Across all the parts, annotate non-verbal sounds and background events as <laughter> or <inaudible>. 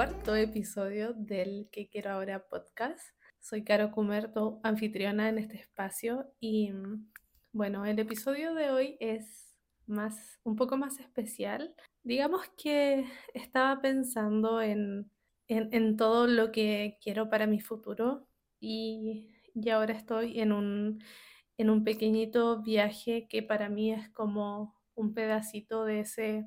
cuarto episodio del Que Quiero Ahora podcast. Soy Caro Cumerto, anfitriona en este espacio y bueno, el episodio de hoy es más, un poco más especial. Digamos que estaba pensando en, en, todo lo que quiero para mi futuro y, y ahora estoy en un, en un pequeñito viaje que para mí es como un pedacito de ese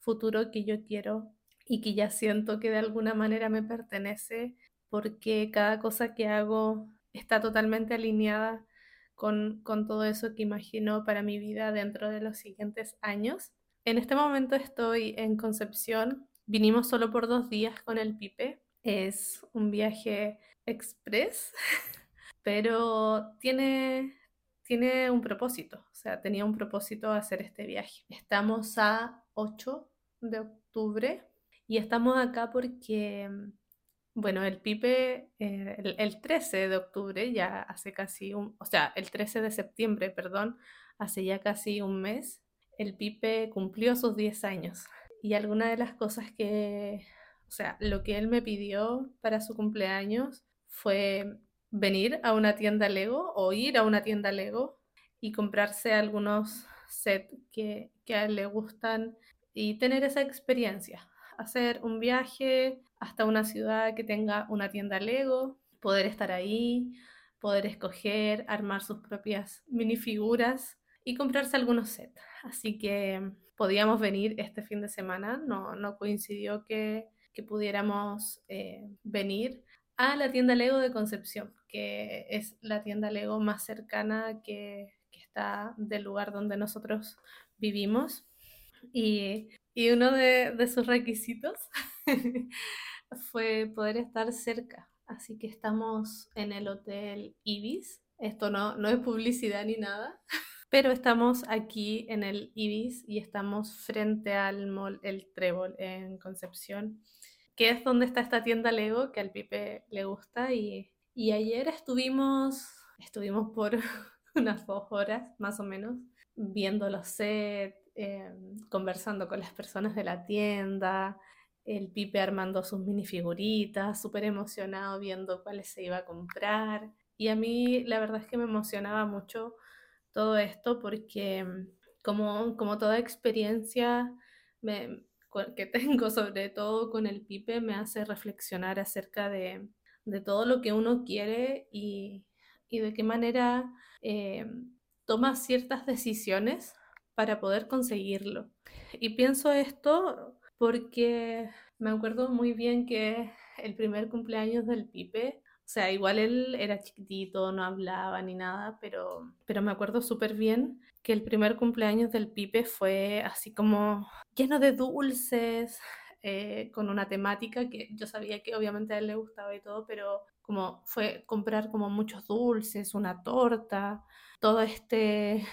futuro que yo quiero y que ya siento que de alguna manera me pertenece porque cada cosa que hago está totalmente alineada con, con todo eso que imagino para mi vida dentro de los siguientes años. En este momento estoy en Concepción. Vinimos solo por dos días con el Pipe. Es un viaje express, <laughs> pero tiene, tiene un propósito. O sea, tenía un propósito hacer este viaje. Estamos a 8 de octubre y estamos acá porque, mm, bueno, el Pipe, eh, el, 13 de octubre, ya hace casi un, o sea, el 13 de septiembre, perdón, hace ya casi un mes, el Pipe cumplió sus 10 años. Y alguna de las cosas que, o sea, lo que él me pidió para su cumpleaños fue venir a una tienda Lego o ir a una tienda Lego y comprarse algunos sets que, que a él le gustan y tener esa experiencia hacer un viaje hasta una ciudad que tenga una tienda Lego, poder estar ahí, poder escoger, armar sus propias minifiguras y comprarse algunos sets. Así que podíamos venir este fin de semana, no, no coincidió que, que pudiéramos eh, venir a la tienda Lego de Concepción, que es la tienda Lego más cercana que, que está del lugar donde nosotros vivimos. Y y uno de, sus requisitos <laughs> fue poder estar cerca. Así que estamos en el Hotel Ibis. Esto no, no es publicidad ni nada, <laughs> pero estamos aquí en el Ibis y estamos frente al mall El Trébol en Concepción, que es donde está esta tienda Lego que al Pipe le gusta. Y, y ayer estuvimos, estuvimos por <laughs> unas dos horas más o menos viendo los sets, Em, conversando con las personas de la tienda, el Pipe armando sus minifiguritas, súper emocionado viendo cuáles se iba a comprar. Y a mí la verdad es que me emocionaba mucho todo esto porque em, como, como toda experiencia que <laughs> tengo, sobre todo con el Pipe, me hace reflexionar acerca de, de todo lo que uno quiere y, y de qué manera em, toma ciertas decisiones para poder conseguirlo. Y pienso esto porque me acuerdo muy bien que el primer cumpleaños del Pipe, o sea, igual él era chiquitito, no hablaba ni nada, pero, pero me acuerdo súper bien que el primer cumpleaños del Pipe fue así como lleno de dulces, eh, con una temática que yo sabía que obviamente a él le gustaba y todo, pero como fue comprar como muchos dulces, una torta, todo este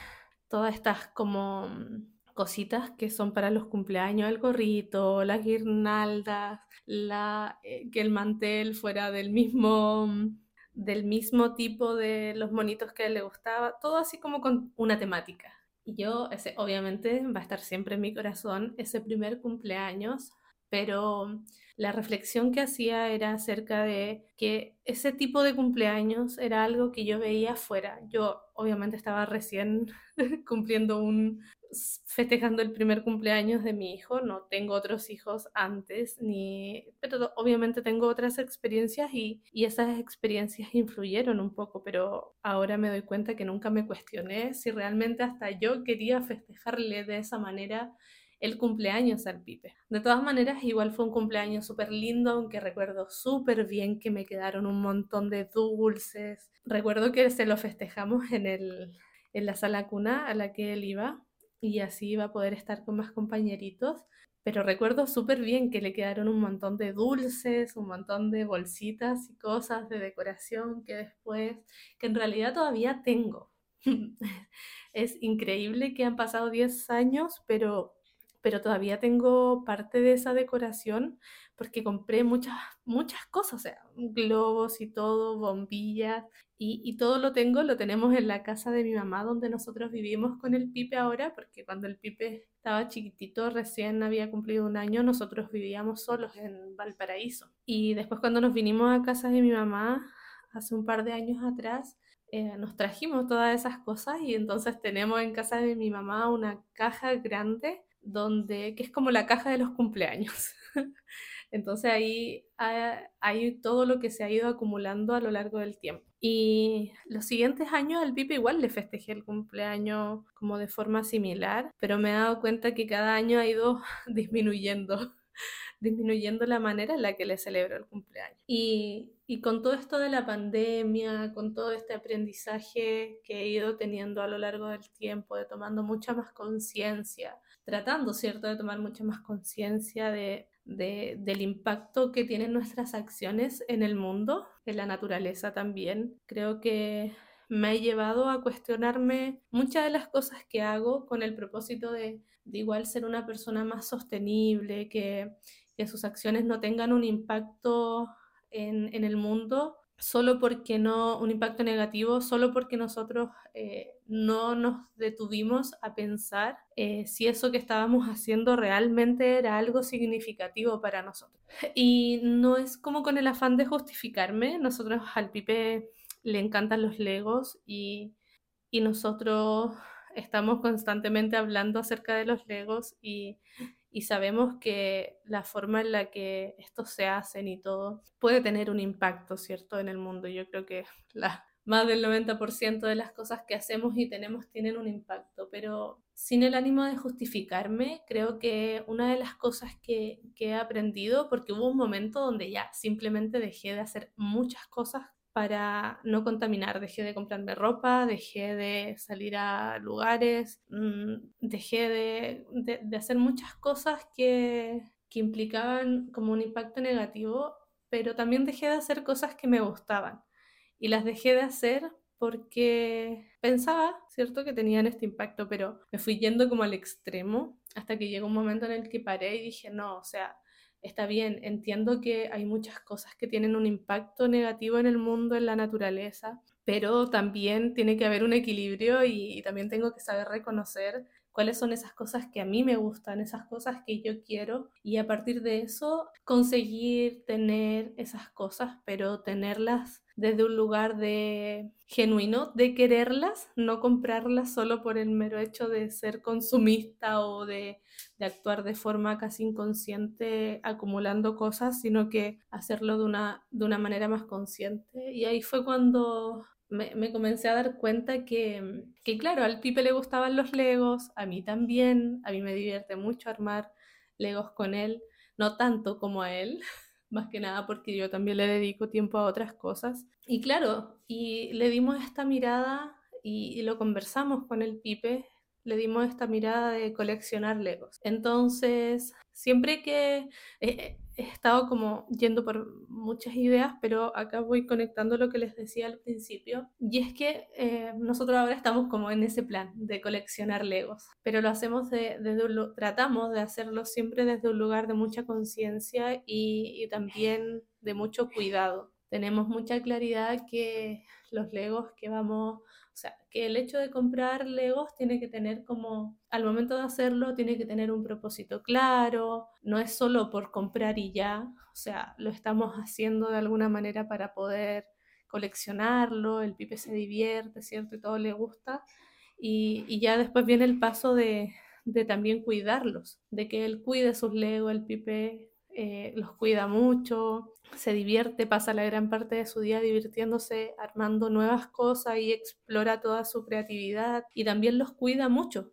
todas estas como mm, cositas que son para los cumpleaños, el gorrito, las guirnaldas, la, eh, que el mantel fuera del mismo, mm, del mismo tipo de los monitos que le gustaba, todo así como con una temática. Y yo, ese obviamente va a estar siempre en mi corazón, ese primer cumpleaños, pero la reflexión que hacía era acerca de que ese tipo de cumpleaños era algo que yo veía afuera. Yo obviamente estaba recién <laughs> cumpliendo un, festejando el primer cumpleaños de mi hijo, no tengo otros hijos antes, ni, pero obviamente tengo otras experiencias y, y esas experiencias influyeron un poco, pero ahora me doy cuenta que nunca me cuestioné si realmente hasta yo quería festejarle de esa manera el cumpleaños al Pipe. De todas maneras, igual fue un cumpleaños súper lindo, aunque recuerdo súper bien que me quedaron un montón de dulces. Recuerdo que se lo festejamos en, el, en la sala cuna a la que él iba y así iba a poder estar con más compañeritos. Pero recuerdo súper bien que le quedaron un montón de dulces, un montón de bolsitas y cosas de decoración que después, que en realidad todavía tengo. <laughs> es increíble que han pasado 10 años, pero pero todavía tengo parte de esa decoración porque compré muchas, muchas cosas, o sea, globos y todo, bombillas, Y, todo lo tengo, lo tenemos en la casa de mi mamá, donde nosotros vivimos con el Pipe ahora, porque cuando el Pipe estaba chiquitito, recién había cumplido un año, nosotros vivíamos solos en Valparaíso. Y después cuando nos vinimos a casa de mi mamá, hace un par de años atrás, eh, nos trajimos todas esas cosas y entonces tenemos en casa de mi mamá una caja grande donde, que es como la caja de los cumpleaños. <laughs> entonces ahí hay todo lo que se ha ido acumulando a lo largo del tiempo. Y los siguientes años al Pipe igual le festejé el cumpleaños como de forma similar, pero me he dado cuenta que cada año ha ido <laughs> disminuyendo, <laughs> disminuyendo la manera en la que le celebro el cumpleaños. Y con todo esto de la pandemia, con todo este aprendizaje que he ido teniendo a lo largo del tiempo, de tomando mucha más conciencia, tratando, ¿cierto?, de tomar mucha más conciencia de, del impacto que tienen nuestras acciones en el mundo, en la naturaleza también. Creo que me ha llevado a cuestionarme muchas de las cosas que hago con el propósito de, igual ser una persona más sostenible, que, que sus acciones no tengan un impacto en, en, el mundo solo porque no, un impacto negativo, solo porque nosotros eh, no nos detuvimos a pensar eh, si eso que estábamos <laughs> haciendo realmente era algo significativo para nosotros. Y no es como con el afán de justificarme, nosotros al Pipe le encantan los legos y, y nosotros estamos constantemente hablando acerca de los legos y y sabemos que la forma en la que estos se hacen y todo puede tener un impacto, ¿cierto?, en el mundo. Yo creo que la, más del 90% de las cosas que hacemos y tenemos tienen un impacto, pero sin el ánimo de justificarme, creo que una de las cosas que, que he aprendido, porque hubo un momento donde ya simplemente dejé de hacer muchas cosas para no contaminar. Dejé de comprarme ropa, dejé de salir a lugares, mm, dejé de, de, hacer muchas cosas que, que implicaban como un impacto negativo, pero también dejé de hacer cosas que me gustaban. Y las dejé de hacer porque pensaba, ¿cierto?, que tenían este impacto, pero me fui yendo como al extremo hasta que llegó un momento en el que paré y dije, no, o sea, está bien, entiendo que hay muchas cosas que tienen un impacto negativo en el mundo, en la naturaleza, pero también tiene que haber un equilibrio y, también tengo que saber reconocer cuáles son esas cosas que a mí me gustan, esas cosas que yo quiero y a partir de eso conseguir tener esas cosas, pero tenerlas desde un lugar de genuino, de quererlas, no comprarlas solo por el mero hecho de ser consumista o de, actuar de forma casi inconsciente acumulando cosas, sino que hacerlo de una, de una manera más consciente. Y ahí fue cuando me, comencé a dar cuenta que, que, claro, al Pipe le gustaban los Legos, a mí también, a mí me divierte mucho armar Legos con él, no tanto como a él, <laughs> más que nada porque yo también le dedico tiempo a otras cosas. Y claro, y le dimos esta mirada y, lo conversamos con el Pipe, le dimos esta mirada de coleccionar Legos. Entonces, siempre que he estado como yendo por muchas ideas, pero acá voy conectando lo que les decía al principio, y es que eh, nosotros ahora estamos como en ese plan de coleccionar Legos, pero lo hacemos desde un, tratamos de hacerlo siempre desde un lugar de mucha conciencia y, y también de mucho cuidado. Tenemos mucha claridad que los Legos que vamos o sea, que el hecho de comprar Legos tiene que tener como, al momento de hacerlo, tiene que tener un propósito claro, no es solo por comprar y ya, o sea, lo estamos haciendo de alguna manera para poder coleccionarlo, el pipe se divierte, ¿cierto? Y todo le gusta. Y, y ya después viene el paso de, de, también cuidarlos, de que él cuide sus Legos, el pipe eh, los cuida mucho, se divierte, pasa la gran parte de su día divirtiéndose, armando nuevas cosas y explora toda su creatividad y también los cuida mucho,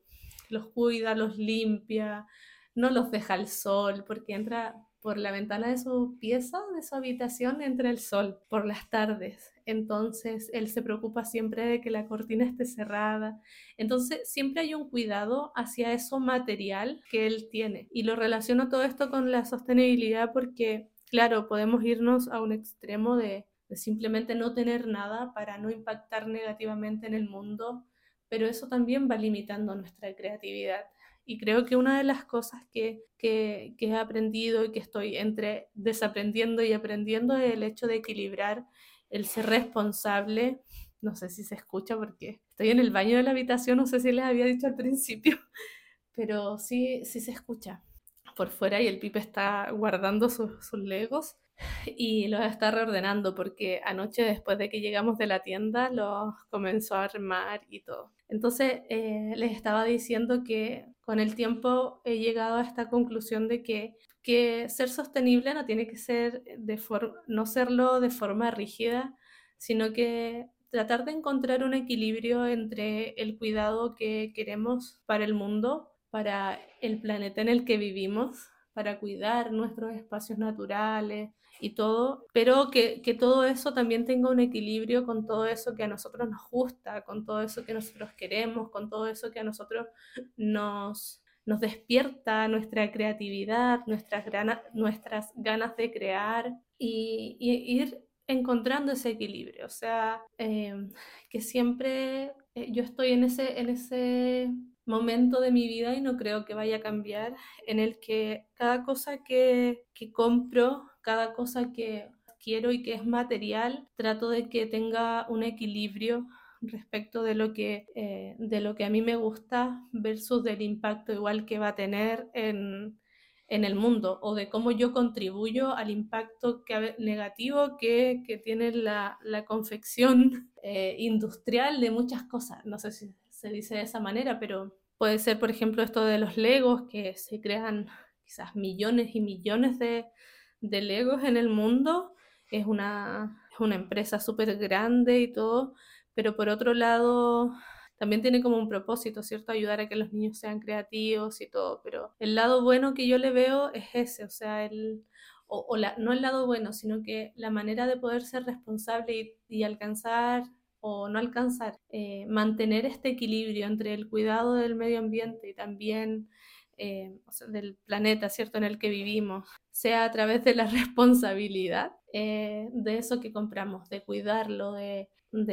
los cuida, los limpia, no los deja al sol porque entra por la ventana de su pieza, de su habitación, entra el sol por las tardes. Entonces, él se preocupa siempre de que la cortina esté cerrada. Entonces, siempre hay un cuidado hacia eso material que él tiene. Y lo relaciono todo esto con la sostenibilidad porque, claro, podemos irnos a un extremo de, simplemente no tener nada para no impactar negativamente en el mundo, pero eso también va limitando nuestra creatividad. Y creo que una de las cosas que, que, he aprendido y que estoy entre desaprendiendo y aprendiendo es el hecho de equilibrar el ser responsable, no sé si se escucha porque estoy en el baño de la habitación, no sé si les había dicho al principio, <laughs> pero sí, sí se escucha por fuera y el Pipe está guardando sus, legos y los está reordenando porque anoche después de que llegamos de la tienda los comenzó a armar y todo. Entonces eh, les estaba diciendo que con el tiempo he llegado a esta conclusión de que, que ser sostenible no tiene que ser de no serlo de forma rígida, sino que tratar de encontrar un equilibrio entre el cuidado que queremos para el mundo, para el planeta en el que vivimos, para cuidar nuestros espacios naturales, y todo, pero que, que, todo eso también tenga un equilibrio con todo eso que a nosotros nos gusta, con todo eso que nosotros queremos, con todo eso que a nosotros nos, nos despierta nuestra creatividad, nuestras, nuestras ganas de crear y, ir encontrando ese equilibrio. O sea, em, que siempre eh, yo estoy en ese, en ese momento de mi vida y no creo que vaya a cambiar, en el que cada cosa que, que compro cada cosa que quiero y que es material, trato de que tenga un equilibrio respecto de lo que, eh, de lo que a mí me gusta versus del impacto igual que va a tener en, en el mundo o de cómo yo contribuyo al impacto negativo que, que tiene la, la confección <laughs> eh, industrial de muchas cosas. No sé si se dice de esa manera, pero puede ser, por ejemplo, esto de los legos, que se crean quizás millones y millones de, de Legos en el mundo. Es una, es una empresa súper grande y todo, pero por otro lado también tiene como un propósito, ¿cierto? Ayudar a que los niños sean creativos y todo, pero el lado bueno que yo le veo es ese, o sea, el, o, la, no el lado bueno, sino que la manera de poder ser responsable y, alcanzar o no alcanzar, eh, mantener este equilibrio entre el cuidado del medio ambiente y también eh, del planeta, ¿cierto?, en el que vivimos, sea a través de la <laughs> responsabilidad eh, de eso que compramos, de cuidarlo, de,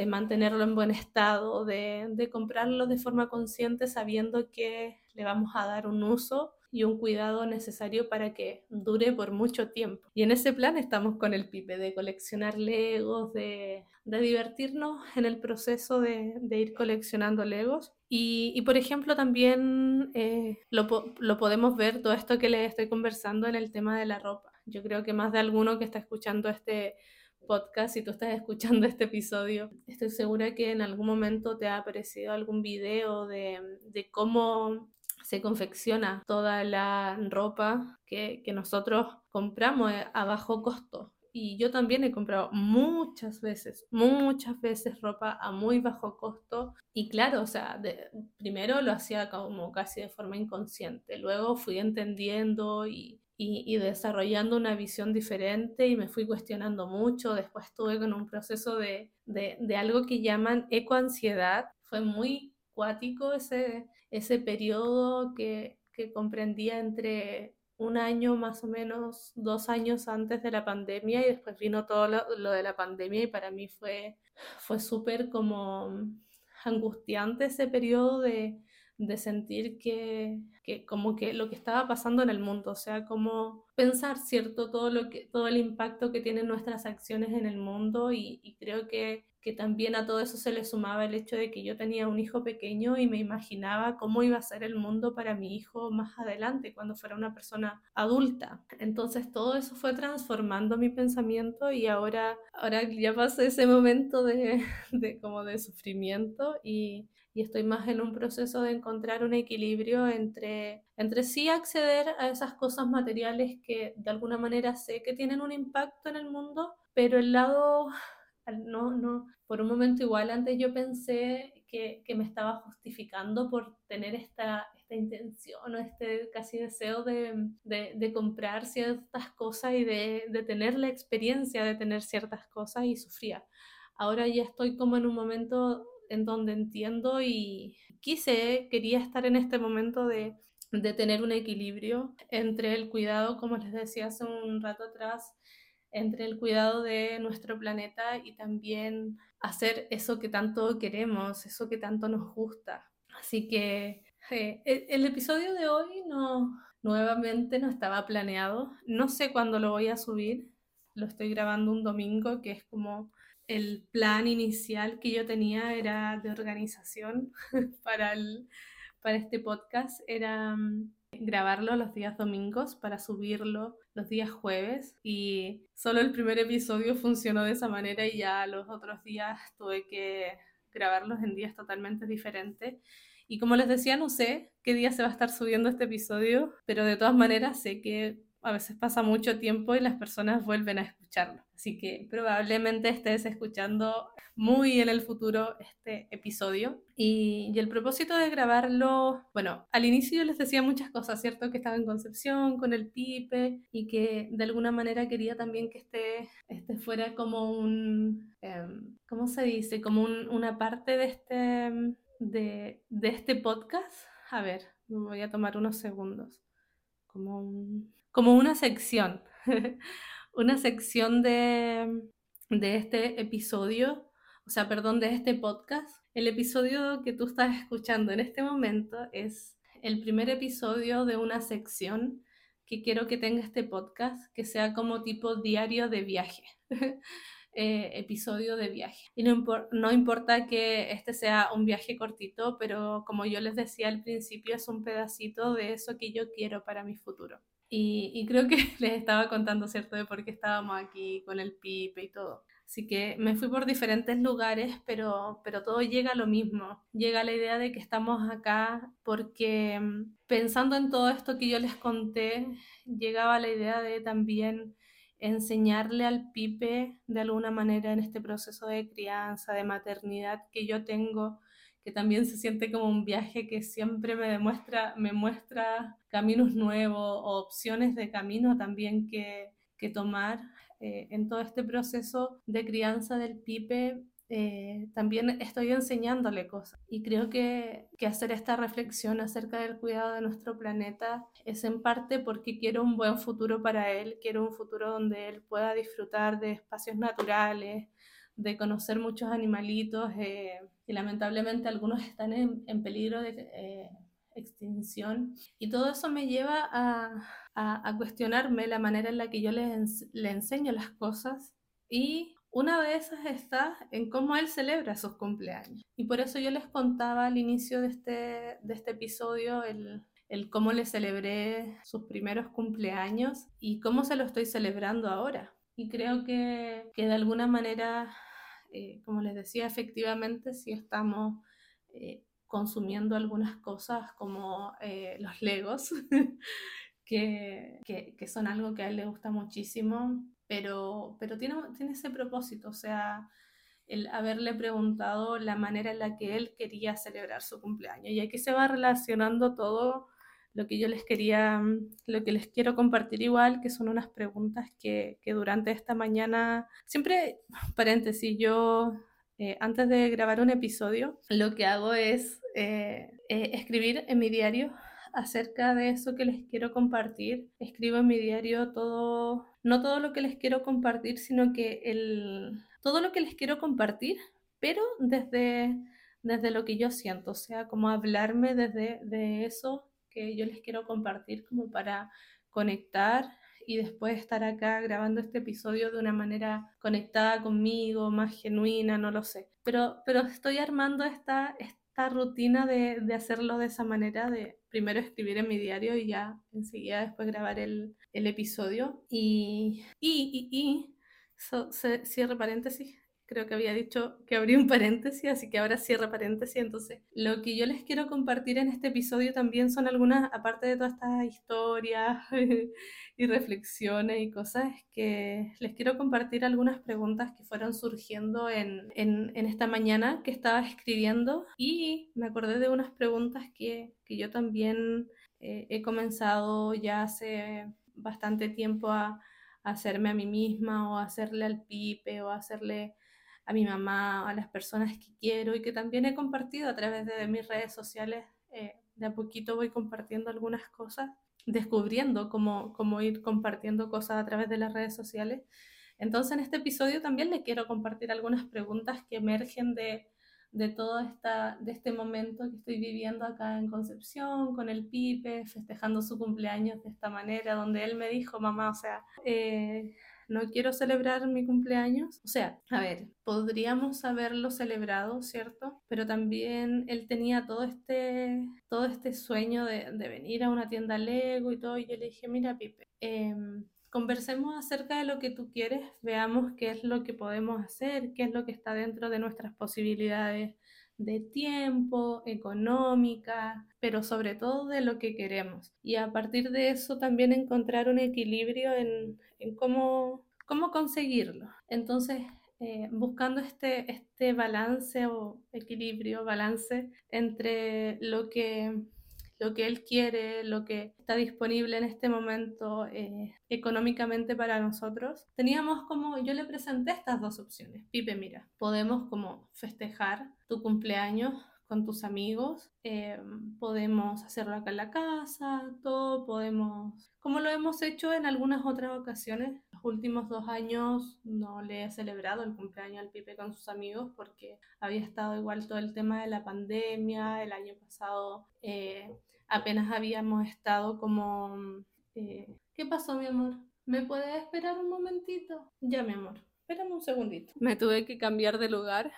mantenerlo en buen estado, de, de, comprarlo de forma consciente sabiendo que le vamos a dar un uso y un cuidado necesario para que dure por mucho tiempo. Y en ese plan estamos con el Pipe, de coleccionar legos, de, de divertirnos en el proceso de, de ir coleccionando legos. Y, y por ejemplo, también eh, lo, lo podemos ver, todo esto que les estoy conversando en el tema de la ropa. Yo creo que más de alguno que está escuchando este podcast, si tú estás escuchando este episodio, estoy segura que en algún momento te ha aparecido algún video de, cómo se confecciona toda la ropa que, que nosotros compramos eh, a bajo costo. Y yo también he comprado muchas veces, muchas veces ropa a muy bajo costo. Y claro, o sea, de, primero lo hacía como casi de forma inconsciente. Luego fui entendiendo y, y, y, desarrollando una visión diferente y me fui cuestionando mucho. Después estuve con un proceso de, de, de algo que llaman ecoansiedad. Fue muy cuático ese, ese periodo que, que comprendía entre un año más o menos, dos años antes de la pandemia y después vino todo lo, de la pandemia y para mí fue, fue súper como angustiante ese periodo de, de sentir que, que, como que lo que estaba pasando en el mundo, o sea, como pensar, ¿cierto? Todo, lo que, todo el impacto que tienen nuestras acciones en el mundo y, creo que que también a todo eso se le sumaba el hecho de que yo tenía un hijo pequeño y me imaginaba cómo iba a ser el mundo para mi hijo más adelante, cuando fuera una persona adulta. Entonces todo eso fue transformando mi pensamiento y ahora, ahora ya pasé ese momento de, <laughs> de como de sufrimiento y, y estoy más en un proceso de encontrar un equilibrio entre, entre sí acceder a esas cosas materiales que de alguna manera sé que tienen un impacto en el mundo, pero el lado <sighs> no, no, por un momento igual antes yo pensé que, que me estaba justificando por tener esta, esta intención o este casi deseo de, de, de comprar ciertas cosas y de, de, tener la experiencia de tener ciertas cosas y sufría. Ahora ya estoy como en un momento en donde entiendo y quise, quería estar en este momento de, de tener un equilibrio entre el cuidado, como les decía hace un rato atrás, entre el cuidado de nuestro planeta y también hacer eso que tanto queremos, eso que tanto nos gusta. Así que eh, el, episodio de hoy no, nuevamente no estaba planeado. No sé cuándo lo voy a subir. Lo estoy grabando un domingo, que es como el plan inicial que yo tenía era de organización <laughs> para, para este podcast, era mm, grabarlo los días domingos para subirlo los días jueves y solo el primer episodio funcionó de esa manera y ya los otros días tuve que grabarlos en días totalmente diferentes. Y como les decía, no sé qué día se va a estar subiendo este episodio, pero de todas maneras sé que a veces pasa mucho tiempo y las personas vuelven a escucharlo. Así que probablemente estés escuchando muy en el futuro este episodio. Y, el propósito de grabarlo, bueno, al inicio yo les decía muchas cosas, ¿cierto? Que estaba en Concepción con el Pipe y que de alguna manera quería también que este, este fuera como un, em, ¿cómo se dice? Como una parte de este, de, de este podcast. A ver, me voy a tomar unos segundos. Como como una sección, <laughs> una sección de, de este episodio, o sea, perdón, de este podcast. El episodio que tú estás escuchando en este momento es el primer episodio de una sección que quiero que tenga este podcast, que sea como tipo diario de viaje. <laughs> Eh, episodio de viaje. Y no, no, importa que este sea un viaje cortito, pero como yo les decía al principio, es un pedacito de eso que yo quiero para mi futuro. Y, creo que <laughs> les estaba contando, ¿cierto?, de por qué estábamos aquí con el pipe y todo. Así que me fui por diferentes lugares, pero, pero todo llega a lo mismo. Llega la idea de que estamos acá porque mm, pensando en todo esto que yo les conté, llegaba la idea de también enseñarle al pipe de alguna manera en este proceso de crianza, de maternidad que yo tengo, que también se siente como un viaje que siempre me demuestra, me muestra caminos nuevos o opciones de camino también que, que tomar eh, en todo este proceso de crianza del pipe. Eh, también estoy enseñándole cosas y creo que, que hacer esta reflexión acerca del cuidado de nuestro planeta es en parte porque quiero un buen futuro para él, quiero un futuro donde él pueda disfrutar de espacios naturales, de conocer muchos animalitos eh, y lamentablemente algunos están en, en peligro de eh, extinción. Y todo eso me lleva a, a, cuestionarme la manera en la que yo le, le enseño las cosas y una de esas está en cómo él celebra sus cumpleaños. Y por eso yo les contaba al inicio de este, de este episodio el, el cómo le celebré sus primeros cumpleaños y cómo se lo estoy celebrando ahora. Y creo que, que de alguna manera, eh, como les decía, efectivamente sí estamos eh, consumiendo algunas cosas como eh, los legos, <laughs> que, que, que, son algo que a él le gusta muchísimo, pero, pero tiene, tiene ese propósito, o sea, el haberle preguntado la manera en la que él quería celebrar su cumpleaños. Y aquí se va relacionando todo lo que yo les quería, lo que les quiero compartir igual, que son unas preguntas que, que durante esta mañana, siempre, paréntesis, yo eh, antes de grabar un episodio, lo que hago es eh, eh, escribir en mi diario acerca de eso que les quiero compartir. Escribo en mi diario todo, no todo lo que les quiero compartir, sino que el, todo lo que les quiero compartir, pero desde, desde lo que yo siento, o sea, como hablarme desde de eso que yo les quiero compartir como para conectar y después estar acá grabando este episodio de una manera conectada conmigo, más genuina, no lo sé. Pero, pero estoy armando esta, esta rutina de, de hacerlo de esa manera, de primero escribir en mi diario y ya enseguida después grabar el, el episodio. Y, y, y, y se, cierre paréntesis, creo que había dicho que abrí un paréntesis, así que ahora cierra paréntesis. Entonces, lo que yo les quiero compartir en este episodio también son algunas, aparte de todas estas historias <laughs> y reflexiones y cosas, que les quiero compartir algunas preguntas que fueron surgiendo en, en, esta mañana que estaba escribiendo y me acordé de unas preguntas que, que yo también eh, he comenzado ya hace bastante tiempo a hacerme a mí misma o hacerle al pipe o hacerle a mi mamá, a las personas que quiero y que también he compartido a través de mis redes sociales. Eh, de a poquito voy compartiendo algunas cosas, descubriendo cómo, cómo ir compartiendo cosas a través de las redes sociales. Entonces en este episodio también le quiero compartir algunas preguntas que emergen de, de todo esta, de este momento que estoy viviendo acá en Concepción, con el Pipe, festejando su cumpleaños de esta manera, donde él me dijo, mamá, o sea, eh, no quiero celebrar mi cumpleaños. O sea, a ver, podríamos haberlo celebrado, ¿cierto? Pero también él tenía todo este, todo este sueño de, venir a una tienda Lego y todo, y yo le dije, mira, Pipe, em, conversemos acerca de lo que tú quieres, veamos qué es lo que podemos hacer, qué es lo que está dentro de nuestras posibilidades de tiempo, económica, pero sobre todo de lo que queremos. Y a partir de eso también encontrar un equilibrio en, cómo, cómo conseguirlo. Entonces, eh, buscando este, este balance o equilibrio, balance entre lo que lo que él quiere, lo que está disponible en este momento eh, económicamente para nosotros, teníamos como, yo le presenté estas dos opciones. Pipe, mira, podemos como festejar tu cumpleaños con tus amigos, eh, podemos hacerlo acá en la casa, todo, podemos, como lo hemos hecho en algunas otras ocasiones. Los últimos dos años no le he celebrado el cumpleaños al Pipe con sus amigos porque había estado igual todo el tema de la pandemia, el año pasado eh, apenas habíamos estado como... Eh, ¿Qué pasó, mi amor? ¿Me puedes esperar un momentito? Ya, mi amor. Espérame un segundito. Me tuve que cambiar de lugar.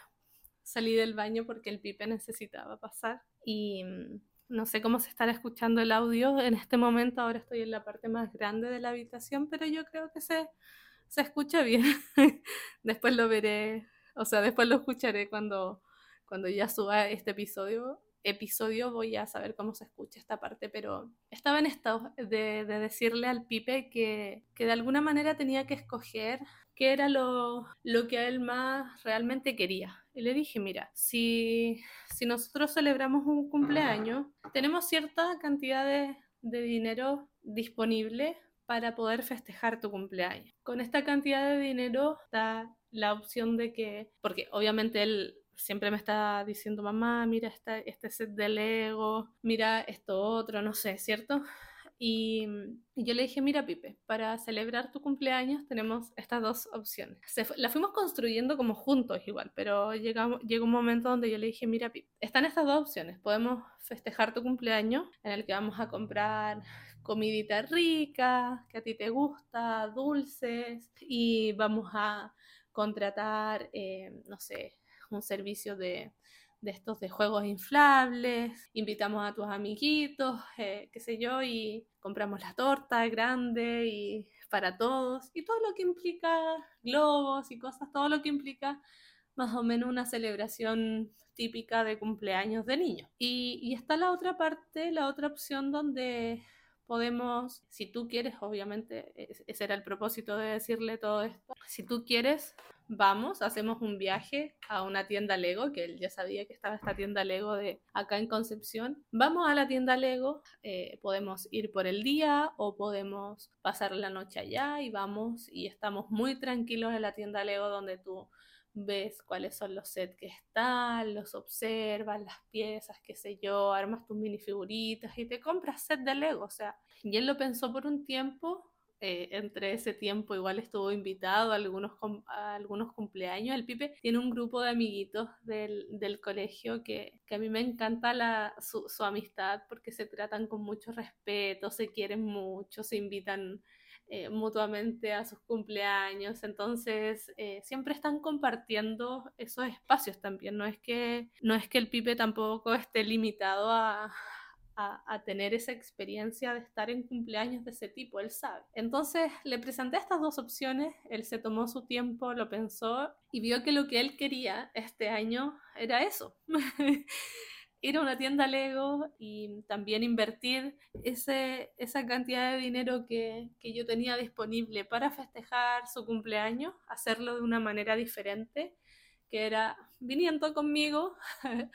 Salí del baño porque el pipe necesitaba pasar. Y mm, no sé cómo se estará escuchando el audio en este momento. Ahora estoy en la parte más grande de la habitación, pero yo creo que se, se escucha bien. <laughs> después lo veré, o sea, después lo escucharé cuando, cuando ya suba este episodio episodio voy a saber cómo se escucha esta parte, pero estaba en estado de, decirle al Pipe que, de alguna manera tenía que escoger qué era lo, lo, que a él más realmente quería. Y le dije, mira, si, si nosotros celebramos un cumpleaños, tenemos cierta cantidad de, de dinero disponible para poder festejar tu cumpleaños. Con esta cantidad de dinero está la opción de que, porque obviamente él siempre me está diciendo, mamá, mira este set de Lego, mira esto otro, no sé, ¿cierto? Y, yo le dije, mira Pipe, para celebrar tu cumpleaños tenemos estas dos opciones. la fuimos construyendo como juntos igual, pero llegamos, llegó un momento donde yo le dije, mira Pipe, están estas dos opciones. Podemos festejar tu cumpleaños en el que vamos a comprar comidita rica, que a ti te gusta, dulces, y vamos a contratar, eh, no sé, un servicio de, estos de juegos inflables, invitamos a tus amiguitos, eh, qué sé yo, y compramos la torta grande y para todos, y todo lo que implica globos y cosas, todo lo que implica más o menos una celebración típica de cumpleaños de niños. Y, y está la otra parte, la otra opción donde podemos, si tú quieres, obviamente, ese era el propósito de decirle todo esto, si tú quieres, vamos, hacemos un viaje a una tienda Lego, que él ya sabía que estaba esta tienda Lego de acá en Concepción. Vamos a la tienda Lego, eh, podemos ir por el día o podemos pasar la noche allá y vamos y estamos muy tranquilos en la tienda Lego donde tú ves cuáles son los sets que están, los observas, las piezas, qué sé yo, armas tus minifiguritas y te compras set de Lego. O sea, y él lo pensó por un tiempo eh, entre ese tiempo igual estuvo invitado a algunos, algunos cumpleaños. El Pipe tiene un grupo de amiguitos del, del colegio que, que, a mí me encanta la, su, su, amistad porque se tratan con mucho respeto, se quieren mucho, se invitan eh, mutuamente a sus cumpleaños. Entonces eh, siempre están compartiendo esos espacios también. No es, que, no es que el Pipe tampoco esté limitado a a, tener esa experiencia de estar en cumpleaños de ese tipo, él sabe. Entonces le presenté estas dos opciones, él se tomó su tiempo, lo pensó y vio que lo que él quería este año era eso. <laughs> ir a una tienda Lego y también invertir ese, esa cantidad de dinero que, que, yo tenía disponible para festejar su cumpleaños, hacerlo de una manera diferente, era viniendo conmigo <laughs>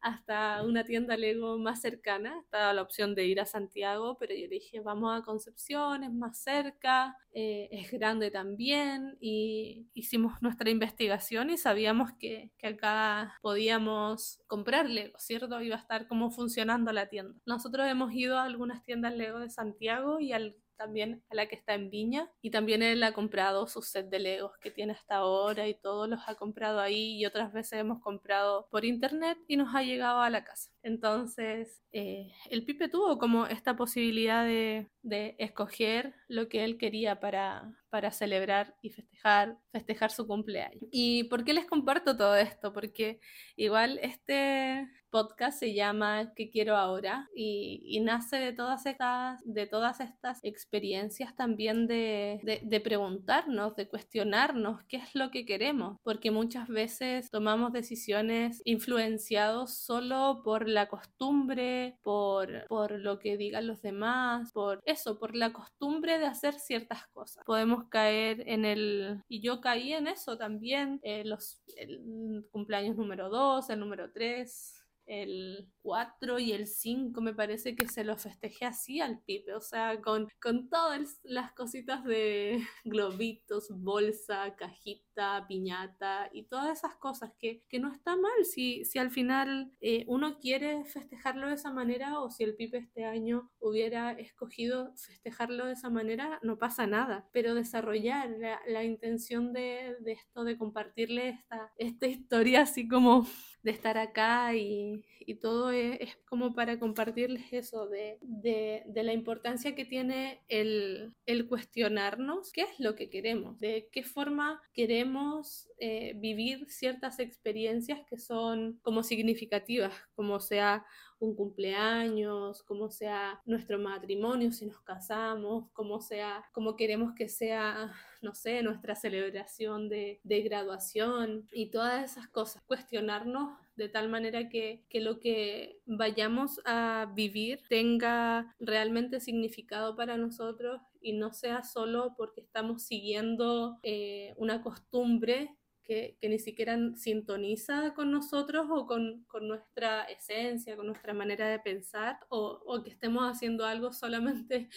hasta una tienda Lego más cercana. Estaba la opción de ir a Santiago, pero yo dije, vamos a Concepción, es más cerca, eh, es grande también. Y hicimos nuestra investigación y sabíamos que, que acá podíamos comprar Lego, ¿cierto? Iba a estar como funcionando la tienda. Nosotros hemos ido a algunas tiendas Lego de Santiago y al también a la que está en Viña y también él ha comprado su set de Legos que tiene hasta ahora y todos los ha comprado ahí y otras veces hemos comprado por internet y nos ha llegado a la casa. Entonces, eh, el Pipe tuvo como esta posibilidad de, de escoger lo que él quería para, para celebrar y festejar, festejar su cumpleaños. ¿Y por qué les comparto todo esto? Porque igual este podcast se llama ¿Qué quiero ahora? Y, nace de todas estas, de todas estas experiencias también de, de, preguntarnos, de cuestionarnos qué es lo que queremos, porque muchas veces tomamos decisiones influenciados solo por la costumbre, por, por lo que digan los demás, por eso, por la costumbre de hacer ciertas cosas. Podemos caer en el... Y yo caí en eso también, eh, los, el cumpleaños número 2, el número 3, el 4 y el 5 me parece que se lo festejé así al Pipe, o sea, con, con todas las cositas de <laughs> globitos, bolsa, cajita, piñata y todas esas cosas que, que no está mal si, si al final eh, uno quiere festejarlo de esa manera o si el Pipe este año hubiera escogido festejarlo de esa manera, no pasa nada, pero desarrollar la, la intención de, de, esto, de compartirle esta, esta historia así como de estar acá y, y todo es, como para compartirles eso de, de, de la importancia que tiene el, el, cuestionarnos qué es lo que queremos, de qué forma queremos eh, vivir ciertas experiencias que son como significativas, como sea un cumpleaños, como sea nuestro matrimonio si nos casamos, como sea, como queremos que sea, no sé, nuestra celebración de, graduación y todas esas cosas. Cuestionarnos de tal manera que, que, lo que vayamos a vivir tenga realmente significado para nosotros y no sea solo porque estamos siguiendo eh, una costumbre que, que, ni siquiera sintoniza con nosotros o con, con, nuestra esencia, con nuestra manera de pensar, o, o que estemos haciendo algo solamente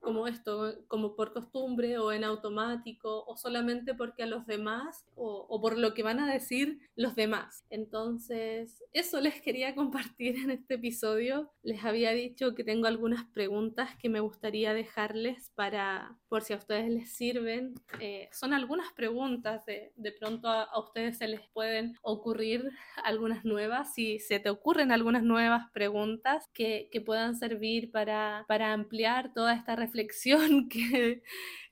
como esto, como por costumbre o en automático o solamente porque a los demás o, o, por lo que van a decir los demás. Entonces, eso les quería compartir en este episodio. Les había dicho que tengo algunas preguntas que me gustaría dejarles para, por si a ustedes les sirven. Eh, son algunas preguntas, de, de pronto a, a, ustedes se les pueden ocurrir algunas nuevas. Si se te ocurren algunas nuevas preguntas que, que puedan servir para, para ampliar toda esta reflexión <laughs> que,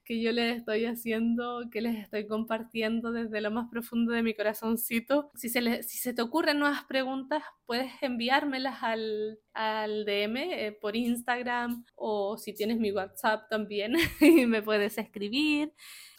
que yo les estoy haciendo, que les estoy compartiendo desde lo más profundo de mi corazoncito. Si se, te ocurren nuevas preguntas, puedes enviármelas al, al DM eh, por Instagram o si tienes mi WhatsApp también <laughs> me puedes escribir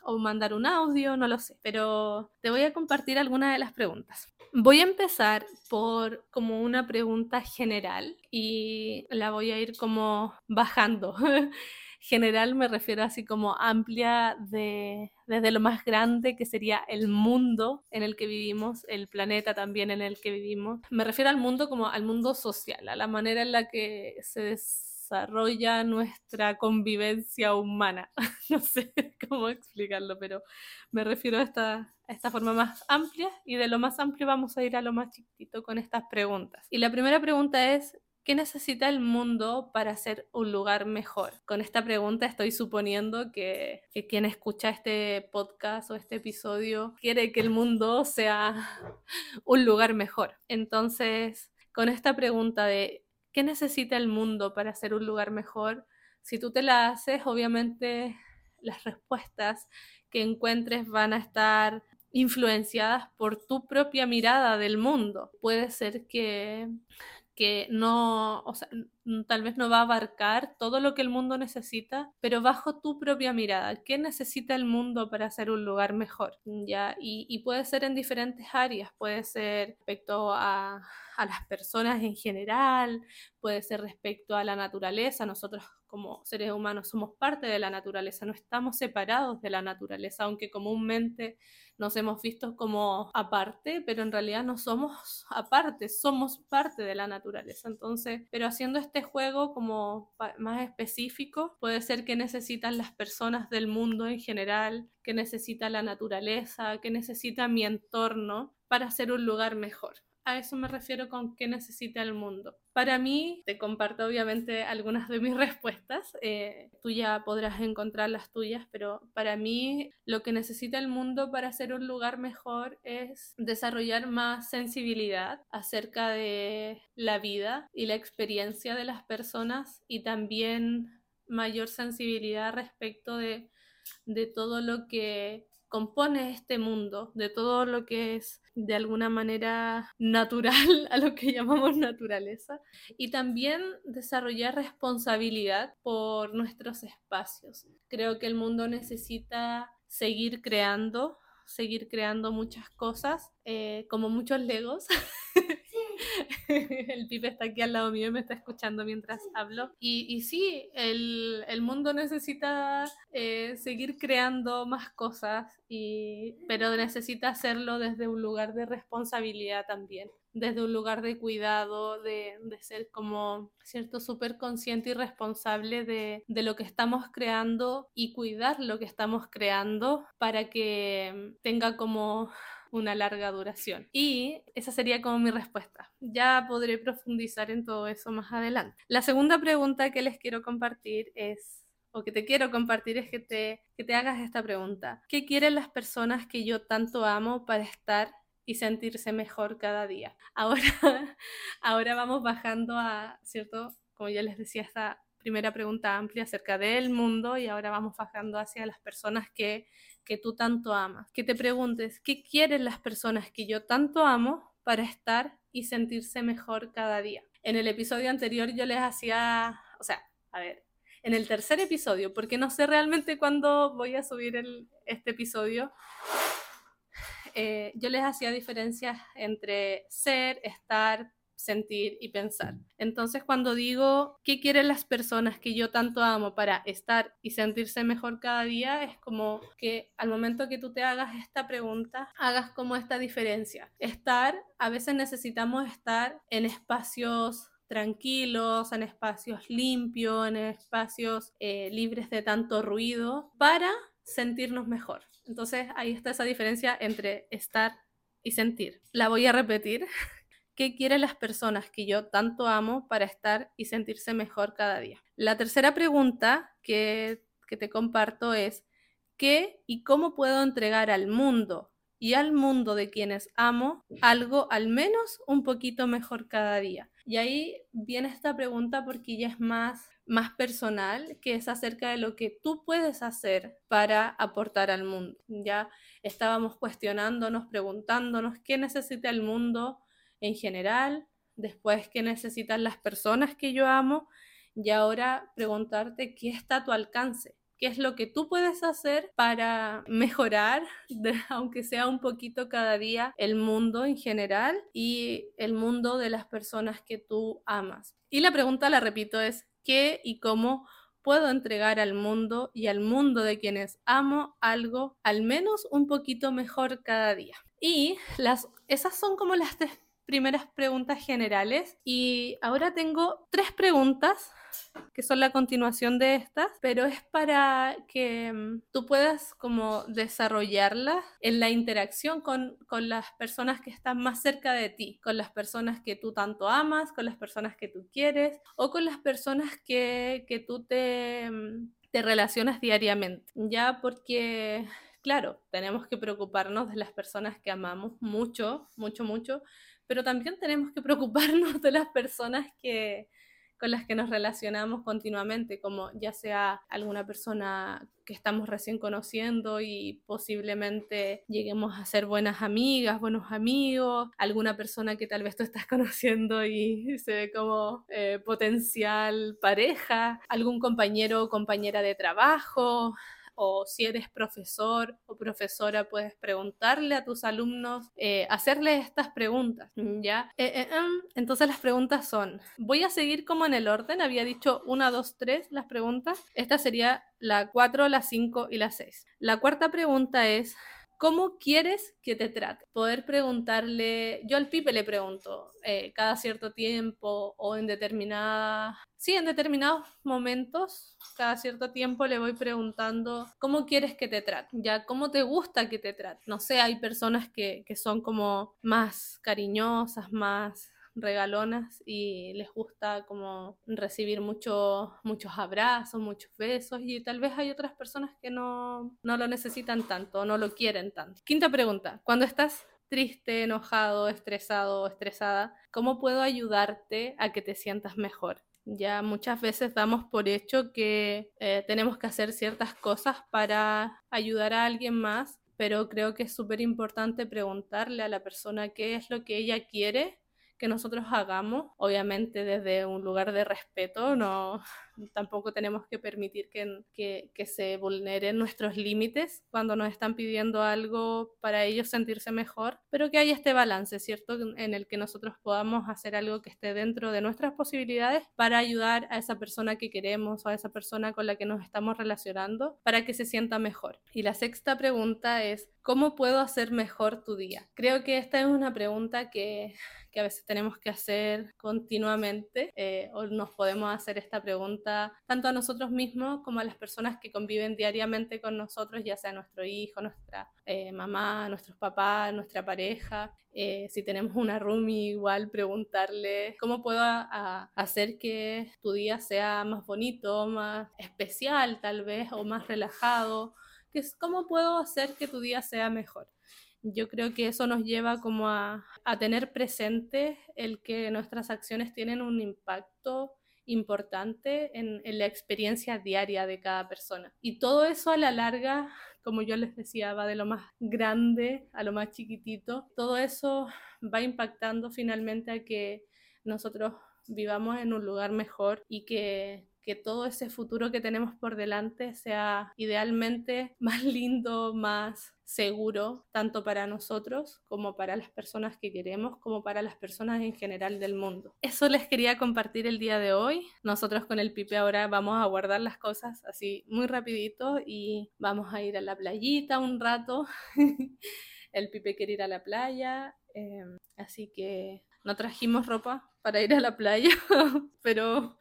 o mandar un audio, no lo sé, pero te voy a compartir algunas de las preguntas. Voy a empezar por como una pregunta general y la voy a ir como bajando. <laughs> general me refiero así como amplia de, desde lo más grande que sería el mundo en el que vivimos, el planeta también en el que vivimos. Me refiero al mundo como al mundo social, a la manera en la que se desarrolla nuestra convivencia humana. <laughs> no sé cómo explicarlo, pero me refiero a esta, esta forma más amplia y de lo más amplio vamos a ir a lo más chiquitito con estas preguntas. Y la primera pregunta es, ¿Qué necesita el mundo para ser un lugar mejor? Con esta pregunta estoy suponiendo que, que, quien escucha este podcast o este episodio quiere que el mundo sea <laughs> un lugar mejor. Entonces, con esta pregunta de ¿qué necesita el mundo para ser un lugar mejor? Si tú te la haces, obviamente las respuestas que encuentres van a estar influenciadas por tu propia mirada del mundo. Puede ser que que no, o sea, tal vez no va a abarcar todo lo que el mundo necesita, pero bajo tu propia mirada, ¿qué necesita el mundo para ser un lugar mejor? ¿Ya? Y, puede ser en diferentes áreas, puede ser respecto a, a las personas en general, puede ser respecto a la naturaleza, nosotros como seres humanos somos parte de la naturaleza, no estamos separados de la naturaleza, aunque comúnmente nos hemos visto como aparte, pero en realidad no somos aparte, somos parte de la naturaleza. Entonces, pero haciendo este juego como más específico, puede ser que necesitan las personas del mundo en general, que necesita la naturaleza, que necesita mi entorno para ser un lugar mejor a eso me refiero con qué necesita el mundo. Para mí, te comparto obviamente algunas de mis <laughs> respuestas, eh, tú ya podrás encontrar las tuyas, pero para mí lo que necesita el mundo para ser un lugar mejor es desarrollar más sensibilidad acerca de la vida y la experiencia de las personas y también mayor sensibilidad respecto de, de todo lo que compone este mundo, de todo lo que es de alguna manera natural <laughs> a lo que llamamos naturaleza y también desarrollar responsabilidad por nuestros espacios. Creo que el mundo necesita seguir creando, seguir creando muchas cosas, eh, como muchos legos. <laughs> <laughs> el Pipe está aquí al lado mío y me está escuchando mientras hablo. Y, y sí, el, el, mundo necesita eh, seguir creando más cosas, y, pero necesita hacerlo desde un lugar de responsabilidad también desde un lugar de cuidado, de, de ser como, ¿cierto?, súper consciente y responsable de, de, lo que estamos creando y cuidar lo que estamos creando para que tenga como una larga duración. Y esa sería como mi respuesta. Ya podré profundizar en todo eso más adelante. La segunda pregunta que les quiero compartir es o que te quiero compartir es que te, que te hagas esta pregunta. ¿Qué quieren las personas que yo tanto amo para estar y sentirse mejor cada día? <laughs> Ahora, ahora vamos bajando a, ¿cierto? Como ya les decía, esta primera pregunta amplia acerca del mundo y ahora vamos bajando hacia las personas que que tú tanto amas. Que te preguntes, ¿qué quieren las personas que yo tanto amo para estar y sentirse mejor cada día? En el episodio anterior yo les hacía, o sea, a ver, en el tercer episodio, porque no sé realmente cuándo voy a subir este episodio, eh, yo les hacía diferencias entre ser, estar, sentir y pensar. Entonces, cuando digo qué quieren las personas que yo tanto amo para estar y sentirse mejor cada día, es como que al momento que tú te hagas esta pregunta, hagas como esta diferencia. Estar, a veces necesitamos estar en espacios tranquilos, en espacios limpios, en espacios eh, libres de tanto ruido, para sentirnos mejor. Entonces ahí está esa diferencia entre estar y sentir. La voy a repetir <laughs> ¿Qué quieren las personas que yo tanto amo para estar y sentirse mejor cada día? La tercera pregunta que, que te comparto es, ¿qué y cómo puedo entregar al mundo y al mundo de quienes amo algo al menos un poquito mejor cada día? Y ahí viene esta pregunta porque ya es más más personal, que es acerca de lo que tú puedes hacer para aportar al mundo. Ya estábamos cuestionándonos, preguntándonos qué necesita el mundo en general, después qué necesitan las personas que yo amo y ahora preguntarte qué está a tu alcance, qué es lo que tú puedes hacer para mejorar, <laughs> aunque sea un poquito cada día, el mundo en general y el mundo de las personas que tú amas. Y la pregunta, la repito, es qué y cómo puedo entregar al mundo y al mundo de quienes amo algo al menos un poquito mejor cada día. Y las, esas son como las tres primeras preguntas generales y ahora tengo tres preguntas que son la continuación de estas, pero es para que mm, tú puedas como desarrollarlas en la interacción con, con, las personas que están más cerca de ti, con las personas que tú tanto amas, con las personas que tú quieres o con las personas que, que tú te, mm, te relacionas diariamente, ya porque claro, tenemos que preocuparnos de las personas que amamos mucho, mucho, mucho, pero también tenemos que preocuparnos <laughs> de las personas que, con las que nos relacionamos continuamente, como ya sea alguna persona que estamos recién conociendo y posiblemente lleguemos a ser buenas amigas, buenos amigos, alguna persona que tal vez tú estás <laughs> conociendo y se ve como eh, potencial pareja, algún compañero o compañera de trabajo, o si eres profesor o profesora, puedes preguntarle a tus alumnos, eh, hacerles estas preguntas, ¿ya? Eh, eh, em, entonces las preguntas son, voy a seguir como en el orden, había dicho 1, 2, 3 las preguntas, esta sería la 4, la 5 y la 6. La cuarta pregunta es, ¿Cómo quieres que te trate? Poder preguntarle, yo al Pipe le pregunto eh, cada cierto tiempo o en determinada, sí, en determinados momentos, cada cierto tiempo le voy preguntando, ¿cómo quieres que te trate? Ya, ¿cómo te gusta que te trate? No sé, hay personas que, que son como más cariñosas, más regalonas y les gusta como recibir muchos abrazos, muchos besos y tal vez hay otras personas que no, no lo necesitan tanto, no lo quieren tanto. Quinta pregunta, cuando estás triste, enojado, estresado o estresada, ¿cómo puedo ayudarte a que te sientas mejor? Ya muchas veces damos por hecho que eh, tenemos que hacer ciertas cosas para ayudar a alguien más, pero creo que es súper importante preguntarle a la persona qué es lo que ella quiere que nosotros hagamos, obviamente desde un lugar de respeto, no, tampoco tenemos que permitir que, que, que, se vulneren nuestros límites cuando nos están pidiendo algo para ellos sentirse mejor, pero que haya este balance, ¿cierto? En el que nosotros podamos hacer algo que esté dentro de nuestras posibilidades para ayudar a esa persona que queremos o a esa persona con la que nos estamos relacionando para que se sienta mejor. Y la sexta pregunta es, ¿cómo puedo hacer mejor tu día? Creo que esta es una pregunta que que a veces tenemos que hacer continuamente eh, o nos podemos hacer esta pregunta tanto a nosotros mismos como a las personas que conviven diariamente con nosotros, ya sea nuestro hijo, nuestra eh, mamá, nuestros papás, nuestra pareja. Eh, si tenemos una roomie, igual preguntarle cómo puedo hacer que tu día sea más bonito, más especial tal vez, o más relajado. Que es, ¿Cómo puedo hacer que tu día sea mejor? yo creo que eso nos lleva como a, tener presente el que nuestras acciones tienen un impacto importante en, la experiencia diaria de cada persona. Y todo eso a la larga, como yo les decía, va de lo más grande a lo más chiquitito. Todo eso va impactando finalmente a que nosotros vivamos en un lugar mejor y que que todo ese futuro que tenemos por delante sea idealmente <laughs> más lindo, más seguro, tanto para nosotros como para las personas que queremos, como para las personas en general del mundo. Eso les quería compartir el día de hoy. Nosotros con el Pipe ahora vamos a guardar las cosas así muy rapidito y vamos a ir a la playita un rato. <laughs> el Pipe quiere ir a la playa, em, así que no trajimos ropa para ir a la playa, <laughs> pero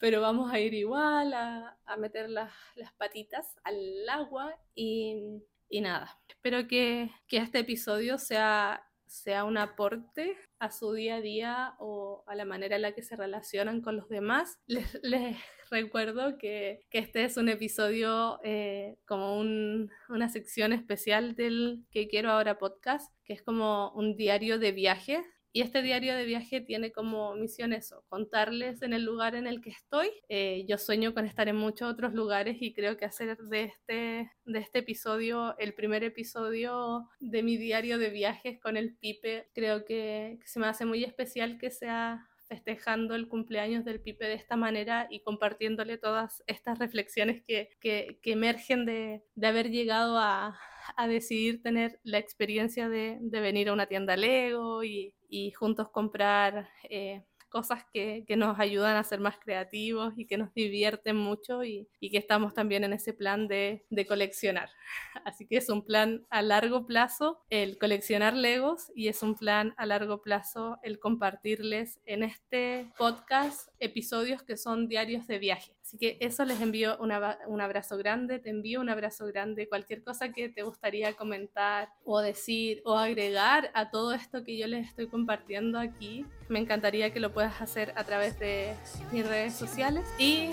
pero vamos a ir igual a, meter las, patitas al agua y, nada. Espero que, este episodio sea, sea un aporte a su día a día o a la manera en la que se relacionan con los demás. Les, <laughs> recuerdo que, este es un episodio eh, como una sección especial del que quiero ahora podcast, que es como un diario de viaje y este diario de viaje tiene como misión eso, contarles en el lugar en el que estoy. Eh, yo sueño con estar en muchos otros lugares y creo que hacer de este, de este episodio el primer episodio de mi diario de viajes con el Pipe, creo que, se me hace muy especial que sea festejando el cumpleaños del Pipe de esta manera y compartiéndole todas estas reflexiones que, que, que emergen de, de haber llegado a, a decidir tener la experiencia de, de, venir a una tienda Lego y, y juntos comprar eh, cosas que, que, nos ayudan a ser más creativos y que nos divierten mucho y, y que estamos también en ese plan de, de, coleccionar. <laughs> Así que es un plan a largo plazo el coleccionar Legos y es un plan a largo plazo el compartirles en este podcast episodios que son diarios de viaje. Así que eso les envío un abrazo grande, te envío un abrazo grande, cualquier cosa que te gustaría comentar o decir o agregar a todo esto que yo les estoy compartiendo aquí, me encantaría que lo puedas hacer a través de mis redes sociales y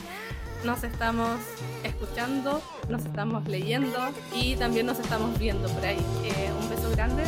nos estamos escuchando, nos estamos leyendo y también nos estamos viendo por ahí. Eh, un beso grande.